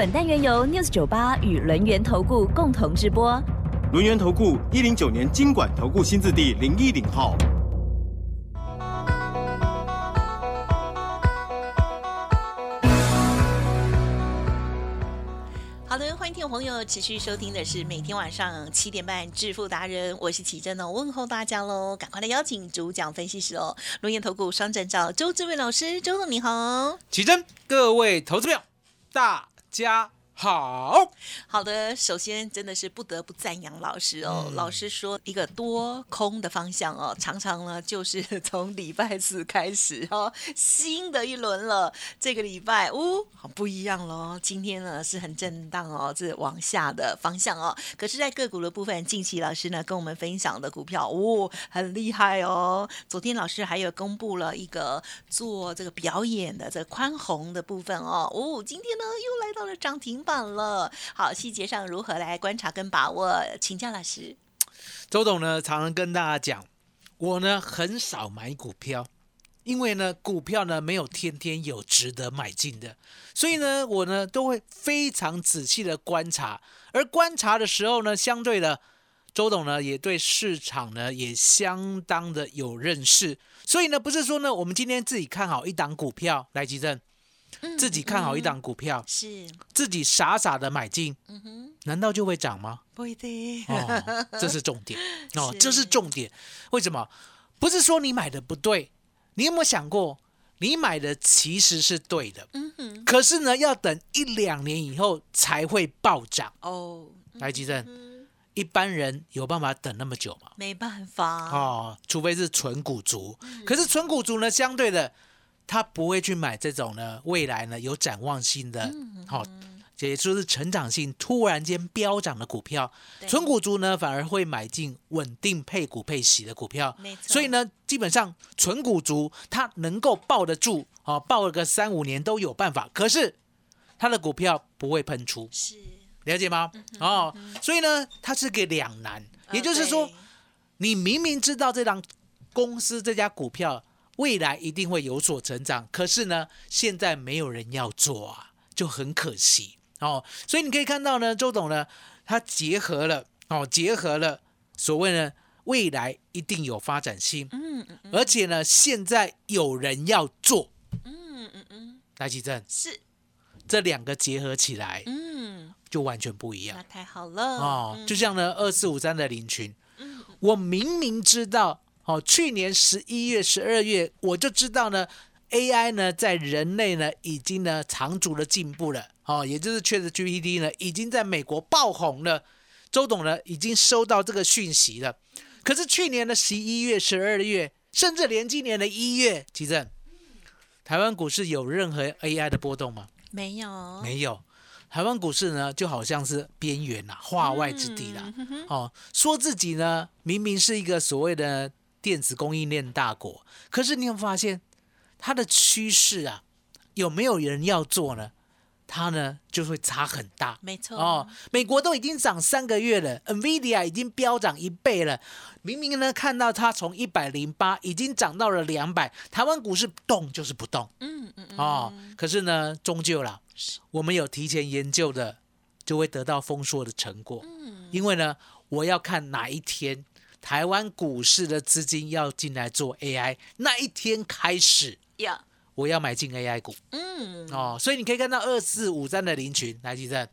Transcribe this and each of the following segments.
本单元由 News 九八与轮源投顾共同直播。轮源投顾一零九年经管投顾新字第零一零号。好的，欢迎听众朋友持续收听的是每天晚上七点半致富达人，我是奇珍哦，问候大家喽，赶快来邀请主讲分析师哦，龙岩投顾双证照周志伟老师，周总你好，奇珍，各位投资票，大家。好好的，首先真的是不得不赞扬老师哦。老师说一个多空的方向哦，常常呢就是从礼拜四开始哦，新的一轮了。这个礼拜哦，好不一样喽。今天呢是很震荡哦，是往下的方向哦。可是，在个股的部分，近期老师呢跟我们分享的股票哦，很厉害哦。昨天老师还有公布了一个做这个表演的这宽宏的部分哦。哦，今天呢又来到了涨停板。了，好，细节上如何来观察跟把握？请教老师。周董呢，常常跟大家讲，我呢很少买股票，因为呢股票呢没有天天有值得买进的，所以呢我呢都会非常仔细的观察，而观察的时候呢，相对的，周董呢也对市场呢也相当的有认识，所以呢不是说呢我们今天自己看好一档股票来急震。自己看好一档股票，是自己傻傻的买进，嗯哼，难道就会涨吗？不一定，哦，这是重点 哦，这是重点。为什么？不是说你买的不对，你有没有想过，你买的其实是对的，嗯哼，可是呢，要等一两年以后才会暴涨哦。来，吉正，一般人有办法等那么久吗？没办法哦，除非是纯股族。可是纯股族呢，相对的。他不会去买这种呢，未来呢有展望性的，好，也就是成长性突然间飙涨的股票。纯股族呢反而会买进稳定配股配息的股票。所以呢，基本上纯股族他能够抱得住，哦，抱个三五年都有办法。可是他的股票不会喷出，是了解吗？哦，所以呢，它是个两难。也就是说，你明明知道这档公司这家股票。未来一定会有所成长，可是呢，现在没有人要做啊，就很可惜。哦。所以你可以看到呢，周董呢，他结合了哦，结合了所谓呢，未来一定有发展性，嗯嗯，而且呢，现在有人要做，嗯嗯嗯，来吉正是。这两个结合起来，嗯，就完全不一样，那太好了。哦。就像呢，二四五三的林群，我明明知道。哦，去年十一月、十二月，我就知道呢，AI 呢在人类呢已经呢长足的进步了。哦，也就是确实 GPT 呢已经在美国爆红了。周董呢已经收到这个讯息了。可是去年的十一月、十二月，甚至连今年的一月，其正，台湾股市有任何 AI 的波动吗？没有，没有。台湾股市呢就好像是边缘呐，化外之地啦。哦，说自己呢明明是一个所谓的。电子供应链大国，可是你有发现它的趋势啊？有没有人要做呢？它呢就会差很大。没错哦，美国都已经涨三个月了，NVIDIA 已经飙涨一倍了。明明呢看到它从一百零八已经涨到了两百，台湾股市动就是不动。嗯嗯哦，可是呢，终究啦，我们有提前研究的，就会得到丰硕的成果。嗯，因为呢，我要看哪一天。台湾股市的资金要进来做 AI，那一天开始，要我要买进 AI 股。嗯，哦，所以你可以看到二四五三的林群来记得，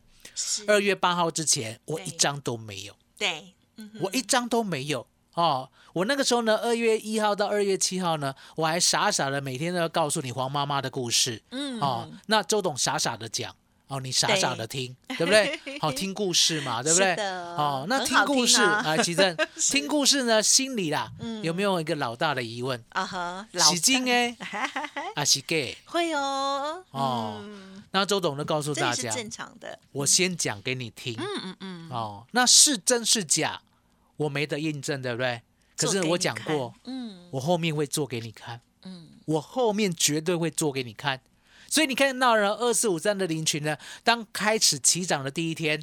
二月八号之前我一张都没有。对，我一张都没有。哦，我那个时候呢，二月一号到二月七号呢，我还傻傻的每天都要告诉你黄妈妈的故事。嗯，哦，那周董傻傻的讲，哦，你傻傻的听，对不对？好 听故事嘛，对不对哦，那听故事听啊啊，奇正 听故事呢，心里啦，有没有一个老大的疑问？啊哈，老洗金哎，啊是 gay 会哦，哦嗯，那周董就告诉大家，正常的，我先讲给你听。嗯嗯嗯，哦，那是真是假，我没得印证，对不对？可是我讲过，，嗯我后面会做给你看，嗯，我后面绝对会做给你看。所以你看到了二四五三的林群呢，当开始起涨的第一天，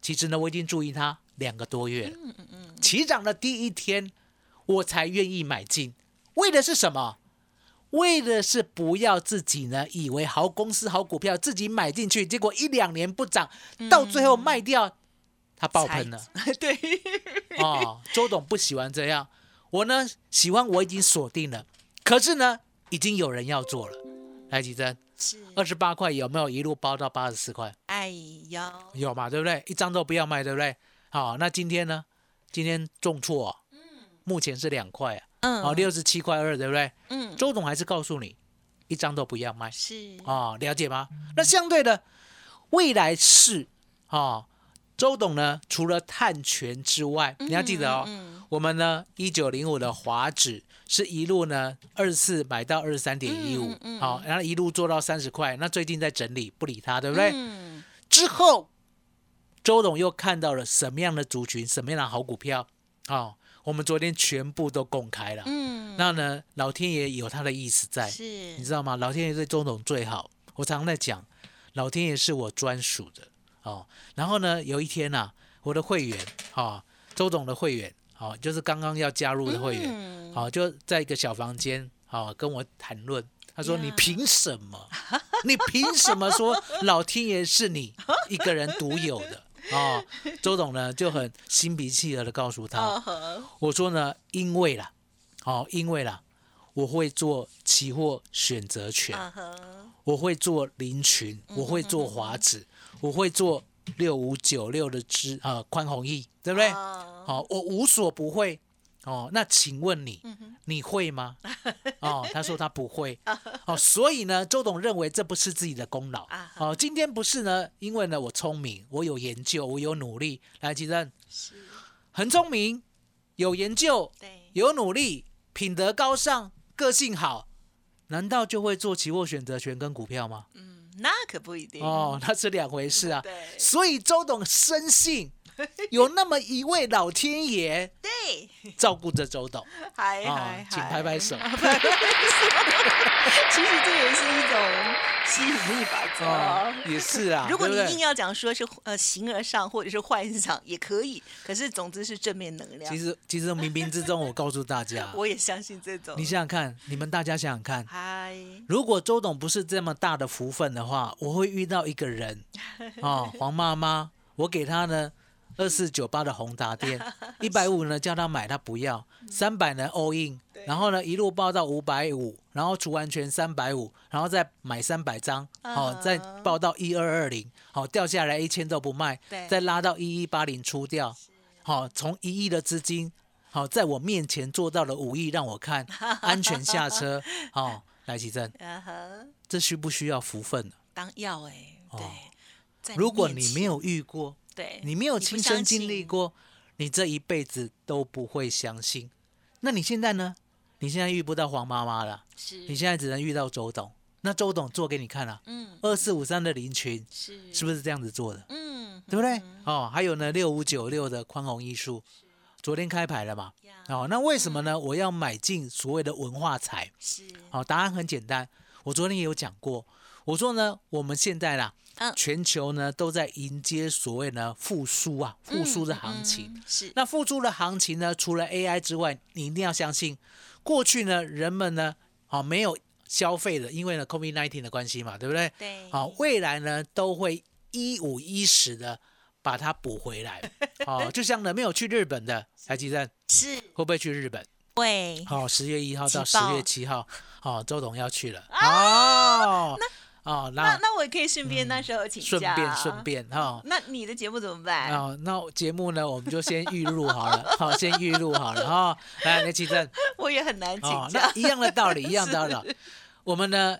其实呢我已经注意它两个多月了。起涨的第一天，我才愿意买进，为的是什么？为的是不要自己呢以为好公司好股票自己买进去，结果一两年不涨，到最后卖掉，它爆喷了。对，哦，周董不喜欢这样，我呢喜欢我已经锁定了，可是呢已经有人要做了。来，吉珍，是，二十八块有没有一路包到八十四块？哎呀，有嘛，对不对？一张都不要卖，对不对？好，那今天呢？今天重挫、哦，目前是两块啊，嗯哦，六十七块二，对不对？嗯，周总还是告诉你，一张都不要卖。是，哦，了解吗？那相对的，未来是哦，周董呢，除了探权之外，你要记得哦，嗯我们呢一九零五的华指是一路呢二四买到二十三点一五好，然后一路做到三十块，那最近在整理，不理它，对不对？嗯。之后，周董又看到了什么样的族群，什么样的好股票，哦，我们昨天全部都公开了。嗯，那呢，老天爷有他的意思在，是，你知道吗？老天爷对周董最好，我常常在讲，老天爷是我专属的哦。然后呢，有一天呐、我的会员哦，周董的会员哦，就是刚刚要加入的会员，嗯好、就在一个小房间，好、跟我谈论。他说：“你凭什么？你凭什么说老天爷是你一个人独有的？”哦，周董呢就很心平气和的告诉他我说呢，因为啦，哦，因为啦，我会做期货选择权，我会做林群，我会做华指，我会做六五九六的支啊宽宏益，对不对？哦好、我无所不会。哦，那请问你，你会吗？哦，他说他不会。哦，所以呢，周董认为这不是自己的功劳啊。哦，今天不是呢，因为呢我聪明，我有研究，我有努力。来，吉正，是，很聪明，有研究，对，有努力，品德高尚，个性好，难道就会做期货选择权跟股票吗？嗯，那可不一定，哦，那是两回事啊。对所以周董深信 有那么一位老天爷 对，照顾着周董嗨啊嗨，请拍拍手。其实这也是一种吸引力法则也是啊，如果你对不对？硬要讲说是呃形而上或者是幻想也可以，可是总之是正面能量。其实其实冥冥之中，我告诉大家，我也相信这种。你想想看，你们大家想想看，嗨，如果周董不是这么大的福分的话，我会遇到一个人，哦，黄妈妈，我给他呢二四九八的宏达店，一百五呢叫他买，他不要，三百呢 all in，然后呢一路报到五百五，然后除完全三百五，然后再买三百张，哦，再报到一二二零，好掉下来一千都不卖，再拉到一一八零出掉，好从一亿的资金。好，在我面前做到了五亿，让我看 安全下车。好，来奇正，这需不需要福分呢？当要哎，对如果你没有遇过，对，你没有亲身经历，过，你这一辈子都不会相信。那你现在呢？你现在遇不到黄妈妈了，是你现在只能遇到周董。那周董做给你看了，嗯二四五三的林群是是不是这样子做的？嗯对不对？哦，还有呢，六五九六的宽宏艺术，昨天开牌了嘛？哦，那为什么呢？我要买进所谓的文化财？是好、答案很简单，我昨天也有讲过，我说呢，我们现在啦，嗯全球呢都在迎接所谓呢复苏啊，复苏的行情。嗯是那复苏的行情呢，除了 AI 之外，你一定要相信，过去呢人们呢，好、没有消费的，因为呢 COVID-19 的关系嘛，对不对？对好、未来呢都会一五一十的把它补回来。哦，就像呢没有去日本的，台积电是会不会去日本？会好、十月一号到十月七号，好、周董要去了。哦，哦，那那我也可以顺便那时候请假，顺便顺。便哈。那你的节目怎么办？哦，那节目呢，我们就先预录好了，好，先预录好了哈。来，雷奇正，我也很难请哦，假那。一样的道理，一样的道理。我们呢，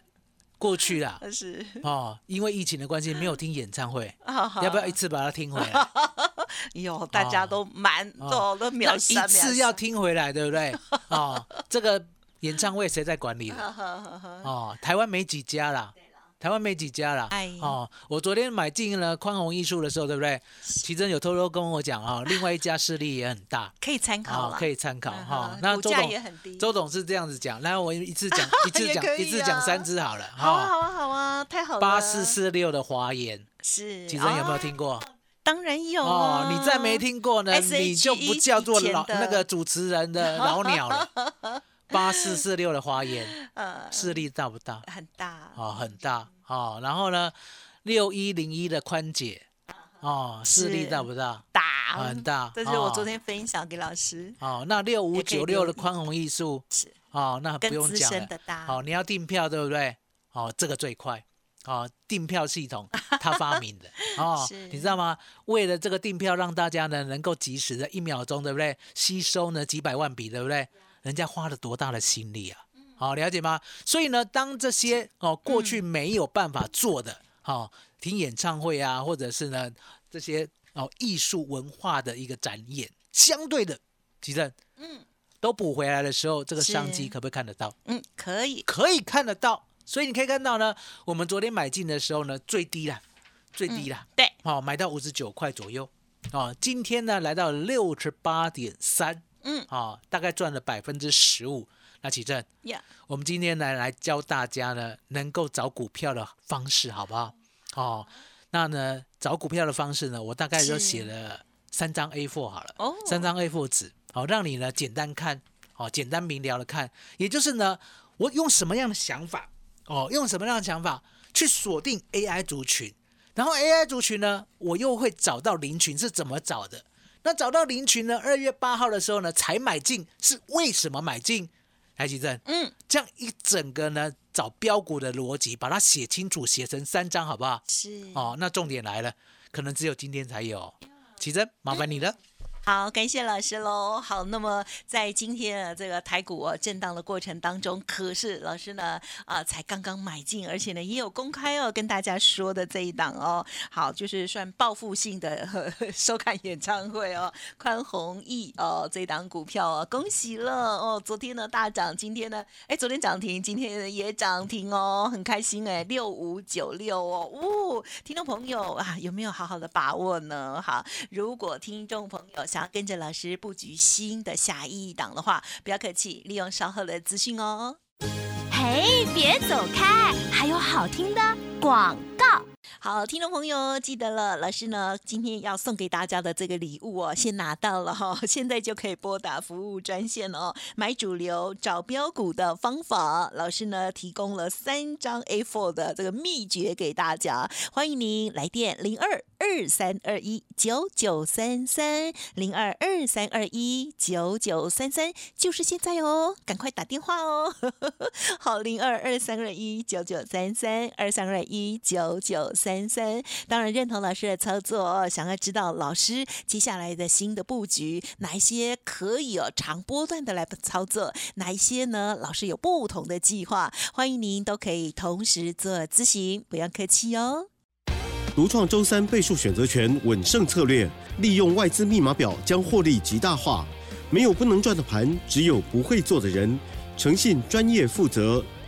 过去啦，是，哦，因为疫情的关系没有听演唱会，要要不要一次把它听回来？有大家都蛮多都秒那一次要听回来，对不对？哦，这个演唱会谁在管理 的？哦，台湾没几家啦。台湾没几家啦。哎哦，我昨天买进了宽宏艺术的时候，对不对？奇珍有偷偷跟我讲啊，另外一家势力也很大，可以参考可以参考嗯哈那周董也很低周董是这样子讲，然后我一次讲 一次讲一次讲啊三支好了好啊，好啊，好啊，太好了。八四四六的华研，是，奇珍有没有啊？听过？当然有哦啊，，你再没听过呢，你就不叫做老那个主持人的老鸟了。八四四六的华研 呃，势力大不大？很大哦，很大哦。然后呢，六一零一的宽姐哦，势力大不大？大很大 这是我哦昨天分享给老师，哦，那六五九六的宽宏艺术是哦，那不用讲了。深的大，哦，你要订票对不对？哦，这个最快。哦，订票系统 他发明的哦，你知道吗？为了这个订票，让大家呢能够及时的一秒钟，对不对？吸收呢几百万笔，对不对？人家花了多大的心力啊！好、了解吗？所以呢，当这些哦过去没有办法做的，哦，听演唱会啊，或者是呢这些哦艺术文化的一个展演，相对的，其实嗯都补回来的时候，这个商机可不可以看得到？嗯，可以，可以看得到。所以你可以看到呢，我们昨天买进的时候呢，最低啦，最低啦，对，哦，买到五十九块左右，哦，今天呢来到六十八点三，嗯，哦，大概赚了百分之十五。那启正，呀，我们今天来来教大家呢能够找股票的方式，好不好？哦，那呢找股票的方式呢，我大概就写了三张 A4 好了，哦三张 A4 纸，好、让你呢简单看，哦，简单明了的看，也就是呢，我用什么样的想法，哦，用什么样的想法去锁定 AI 族群，然后 AI 族群呢，我又会找到零群是怎么找的？那找到林群呢？二月八号的时候呢，才买进，是为什么买进？台积电，嗯，这样一整个呢，找标股的逻辑，把它写清楚，写成三张，好不好？是，哦，那重点来了，可能只有今天才有。奇珍，麻烦你了。好，感谢老师喽。好，那么在今天的这个台股哦震荡的过程当中，可是老师呢啊、才刚刚买进，而且呢也有公开哦跟大家说的这一档哦，好就是算报复性的呵呵收看演唱会哦，宽宏毅哦这档股票哦，恭喜了哦，昨天呢大涨，今天呢哎昨天涨停，今天也涨停哦，很开心哎，六五九六哦，哦，听众朋友啊有没有好好的把握呢？好，如果听众朋友想要跟着老师布局新的下一档的话，不要客气，利用稍后的资讯哦。嘿，别走开，还有好听的广告。好，听众朋友记得了，老师呢今天要送给大家的这个礼物哦，先拿到了哈、现在就可以拨打服务专线哦，买主流找标股的方法，老师呢提供了三张 A4 的这个秘诀给大家，欢迎您来电零二二三二一九九三三零二二三二一九九三三，就是现在哦，赶快打电话哦。好，零二二三二一九九三三二三二一九九三三三。当然认同老师的操作，想要知道老师接下来的新的布局，哪一些可以哦长波段的来操作，哪一些呢？老师有不同的计划，欢迎您都可以同时做咨询，不要客气哦。独创周三倍数选择权稳胜策略，利用外资密码表将获利极大化。没有不能赚的盘，只有不会做的人。诚信、专业、负责，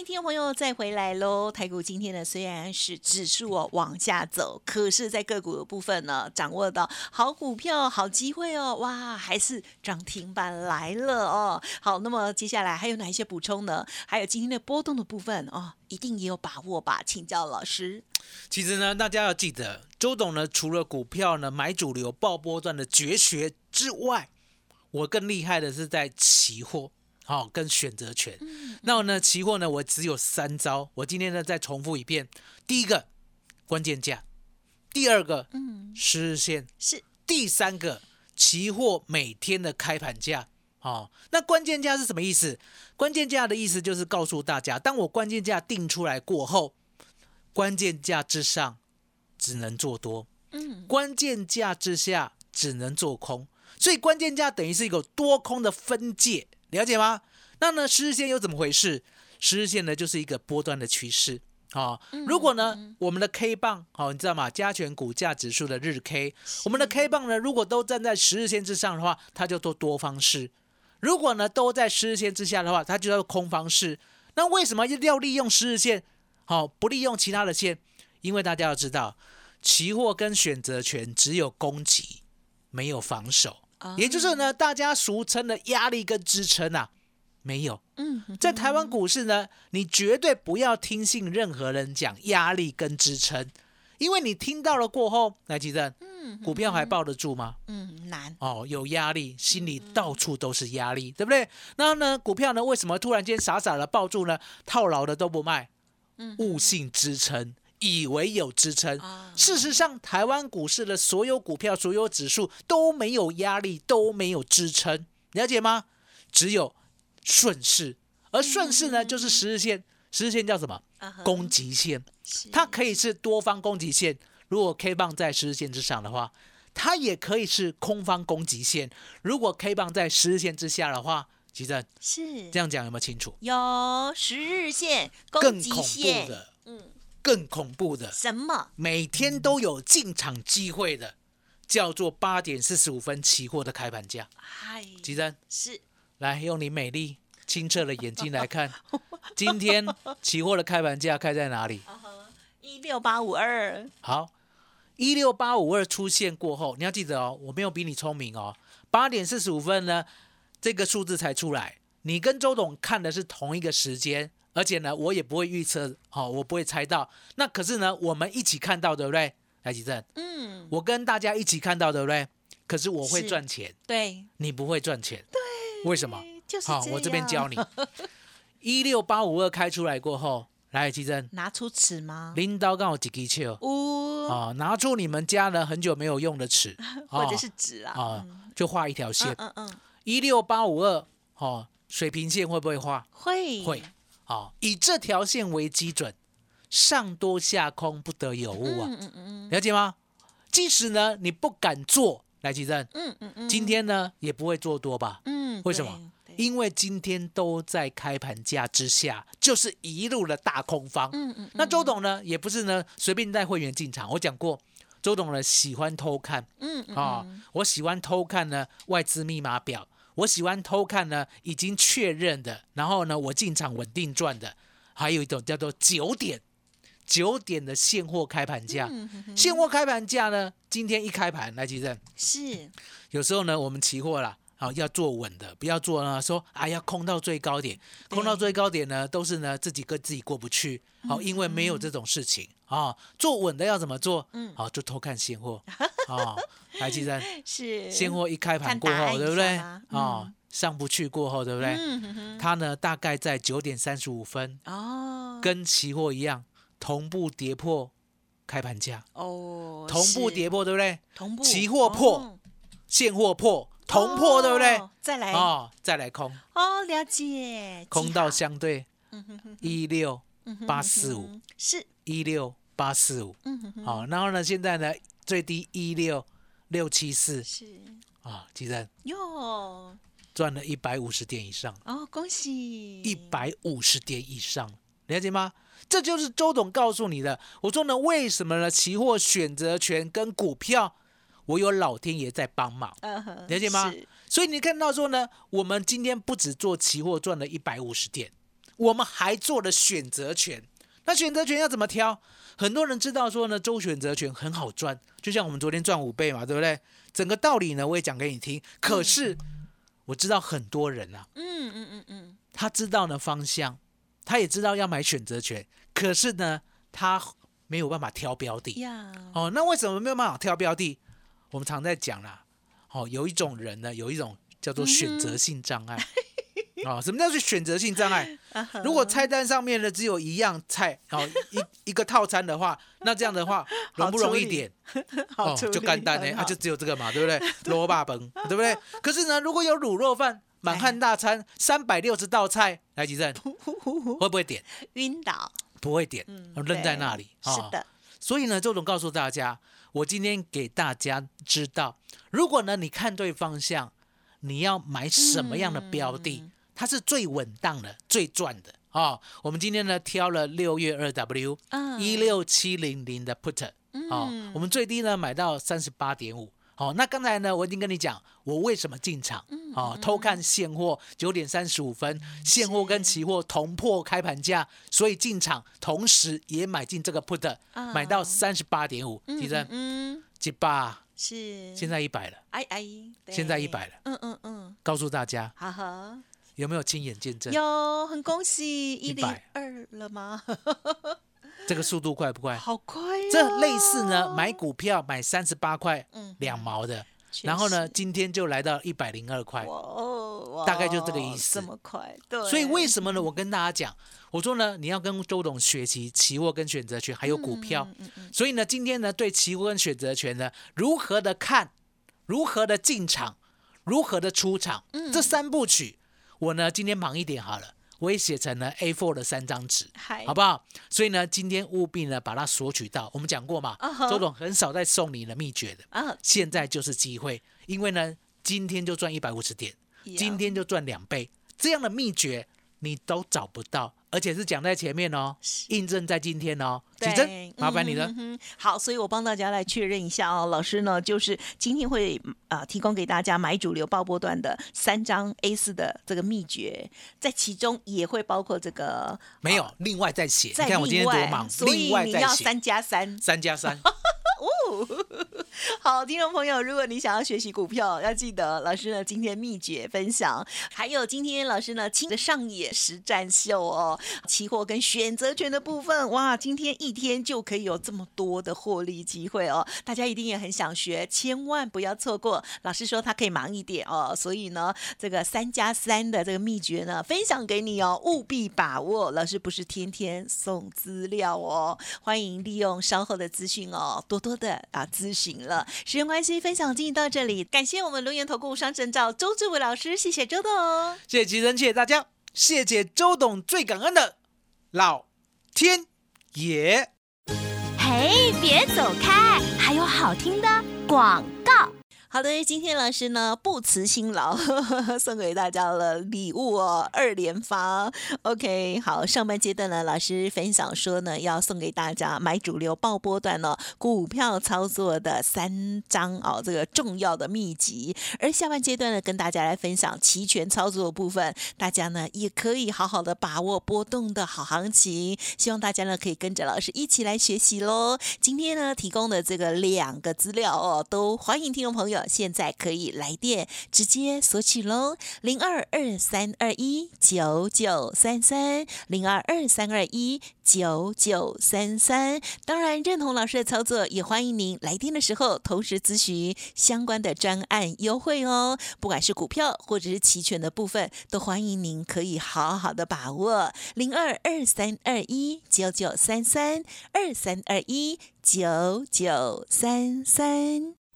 欢迎听众朋友再回来喽！台股今天呢虽然是指数哦往下走，可是，在个股的部分呢，掌握到好股票、好机会哦，哇，还是涨停板来了哦。好，那么接下来还有哪一些补充呢？还有今天的波动的部分哦，一定也有把握吧？请教老师。其实呢，大家要记得，周董呢，除了股票呢买主流、爆波段的绝学之外，我更厉害的是在期货。好、跟选择权。那我呢，期货呢，我只有三招。我今天呢再重复一遍：第一个关键价，第二个嗯，十日线，是第三个期货每天的开盘价。哦，那关键价是什么意思？关键价的意思就是告诉大家，当我关键价定出来过后，关键价之上只能做多，嗯，关键价之下只能做空，所以关键价等于是一个多空的分界，了解吗？那呢，十日线又怎么回事？十日线呢，就是一个波段的趋势。啊、如果呢，我们的 K 棒，好、你知道吗？加权股价指数的日 K，我们的 K 棒呢，如果都站在十日线之上的话，它就做多方式；如果呢都在十日线之下的话，它就叫空方式。那为什么要利用十日线？好、不利用其他的线？因为大家要知道，期货跟选择权只有攻击，没有防守，啊也就是呢，大家俗称的压力跟支撑啊，没有。嗯，在台湾股市呢，你绝对不要听信任何人讲压力跟支撑，因为你听到了过后，来记得，嗯，股票还抱得住吗？嗯难，哦，有压力，心里到处都是压力，对不对？然后呢，股票呢，为什么突然间傻傻的抱住呢？套牢的都不卖，悟性支撑，以为有支撑。啊事实上，台湾股市的所有股票、所有指数都没有压力，都没有支撑，了解吗？只有顺势，而顺势呢，就是十日线，十日线叫什么？攻击线。它可以是多方攻击线，如果 K 棒在十日线之上的话，它也可以是空方攻击线。如果 K 棒在十日线之下的话，吉正是这样讲有没有清楚？有十日线攻击更恐怖线，的，嗯，更恐怖的，什么？每天都有进场机会的，叫做八点四十五分期货的开盘价。嗨，吉珍，是来用你美丽清澈的眼睛来看，今天期货的开盘价开在哪里？一六八五二，好，一六八五二出现过后，你要记得哦，我没有比你聪明哦。八点四十五分呢，这个数字才出来，你跟周董看的是同一个时间，而且呢，我也不会预测，哦，我不会猜到。那可是呢，我们一起看到，对不对？来，吉正，嗯，我跟大家一起看到，对不对？可是我会是赚钱，对，你不会赚钱，对，为什么？好，就是这我这边教你。一六八五二开出来过后，来，吉正，拿出尺吗？拎刀刚好几支球。呜，哦，拿出你们家呢很久没有用的尺，或者啊是纸啊，啊嗯，就画一条线嗯，嗯嗯，一六八五二，哦，水平线会不会画？会会，好，以这条线为基准，上多下空不得有误啊，嗯嗯嗯了解吗？即使呢你不敢做，来吉正，嗯嗯嗯，今天呢也不会做多吧？嗯，为什么？因为今天都在开盘价之下，就是一路的大空方。嗯嗯，那周董呢，也不是呢随便带会员进场。我讲过，周董呢喜欢偷看嗯嗯啊、我喜欢偷看呢外资密码表，我喜欢偷看呢已经确认的，然后呢我进场稳定赚的，还有一种叫做九点九点的现货开盘价。嗯现货开盘价呢，今天一开盘来记认，是有时候呢我们期货啦。好，要做稳的，不要做呢。说，哎呀，空到最高点，空到最高点呢，都是呢自己跟自己过不去。好，因为没有这种事情啊。做稳的要怎么做？嗯好，就偷看现货啊。来，记得 是现货一开盘看过后，对不对？下吗啊，上不去过后，对不对？嗯它呢大概在九点三十五分，哦，跟期货一样，同步跌破开盘价，哦同步跌破，对不对？同步期货破哦现货破，同破，对不对？哦再来哦，再来空，哦，了解，空到相对一六八四五是一六八四五，嗯好，然后呢，现在呢最低一六六七四是啊，其实哟赚了一百五十点以上，哦，恭喜一百五十点以上，了解吗？这就是周董告诉你的。我说呢，为什么呢？期货选择权跟股票，我有老天爷在帮忙。嗯哼了解吗所以你看到说呢，我们今天不止做期货赚了一百五十点，我们还做了选择权。那选择权要怎么挑？很多人知道说呢，周选择权很好赚，就像我们昨天赚五倍嘛，对不对？整个道理呢，我也讲给你听。可是我知道很多人啊，嗯嗯嗯嗯他知道呢方向，他也知道要买选择权，可是呢，他没有办法挑标的。呀哦，那为什么没有办法挑标的？我们常在讲啦，哦，有一种人呢，有一种叫做选择性障碍。哦，什么叫做选择性障碍？如果菜单上面呢只有一样菜，哦，一 一个套餐的话，那这样的话容不容易点？哦，好就干单呢，啊，就只有这个嘛，对不对？萝卜崩，对不对？可是呢，如果有卤肉饭，满汉大餐三百六十道菜，来吉正会不会点？晕倒，不会点，嗯扔在那里。是哦的，所以呢，周总告诉大家，我今天给大家知道，如果呢你看对方向，你要买什么样的标的，嗯。它是最稳当的、最赚的。哦。我们今天呢挑了六月二 W 嗯。一六七零零的 put 哦，嗯。我们最低呢买到三十八点五。好，那刚才呢，我已经跟你讲，我为什么进场？嗯哦，偷看现货九点三十五分，现货跟期货同破开盘价，所以进场，同时也买进这个 put，啊。买到三十八点五，提升。嗯，几八，是，现在一百了，哎哎，对。现在100了，嗯嗯嗯，告诉大家。哈哈，有没有亲眼见证？有，很恭喜一零二了吗？这个速度快不快？好快哦，这类似呢，买股票买三十八块嗯两毛的，确然后呢，今天就来到一百零二块。哦，大概就这个意思这么快，对，所以为什么呢？我跟大家讲，我说呢，你要跟周董学习期货跟选择权，还有股票。嗯嗯所以呢，今天呢，对期货跟选择权呢，如何的看，如何的进场，如何的出场，嗯这三部曲，我呢今天忙一点好了，我也写成了 A4 的三张纸。好不好？所以呢，今天务必呢把它索取到。我们讲过嘛周董很少再送你的秘诀的，啊，现在就是机会，因为呢，今天就赚一百五十点，今天就赚两倍，这样的秘诀你都找不到，而且是讲在前面哦，印证在今天哦。举对证，麻烦你了。嗯好，所以我帮大家来确认一下哦，老师呢，就是今天会啊、呃提供给大家买主流爆波段的三张 A 四的这个秘诀，在其中也会包括这个没有，另外再写。你看我今天多忙，所另以你外再写要三加三。三加三。好，听众朋友，如果你想要学习股票，要记得老师呢今天秘诀分享，还有今天老师呢亲自上演实战秀哦，期货跟选择权的部分，哇，今天一天就可以有这么多的获利机会哦，大家一定也很想学，千万不要错过。老师说他可以忙一点哦，所以呢，这个三加三的这个秘诀呢，分享给你哦，务必把握。老师不是天天送资料哦，欢迎利用稍后的资讯哦，多多的啊咨询了。时间关系，分享进行到这里，感谢我们龙岩投顾商证照周志伟老师，谢谢周董。谢谢吉人，谢谢大家，谢谢周董，最感恩的老天爷。嘿，别走开，还有好听的广告。好的，今天老师呢不辞辛劳 送给大家了礼物哦，二连发。OK，好，上半阶段呢，老师分享说呢，要送给大家买主流爆波段哦，股票操作的三张哦，这个重要的秘籍。而下半阶段呢，跟大家来分享期权操作的部分，大家呢也可以好好的把握波动的好行情。希望大家呢可以跟着老师一起来学习喽。今天呢提供的这个两个资料哦，都欢迎听众朋友现在可以来电直接索取喽，零二二三二一九九三三零二二三二一九九三三。当然，认同老师的操作，也欢迎您来电的时候同时咨询相关的专案优惠哦。不管是股票或者是期权的部分，都欢迎您可以好好的把握零二二三二一九九三三二三二一九九三三。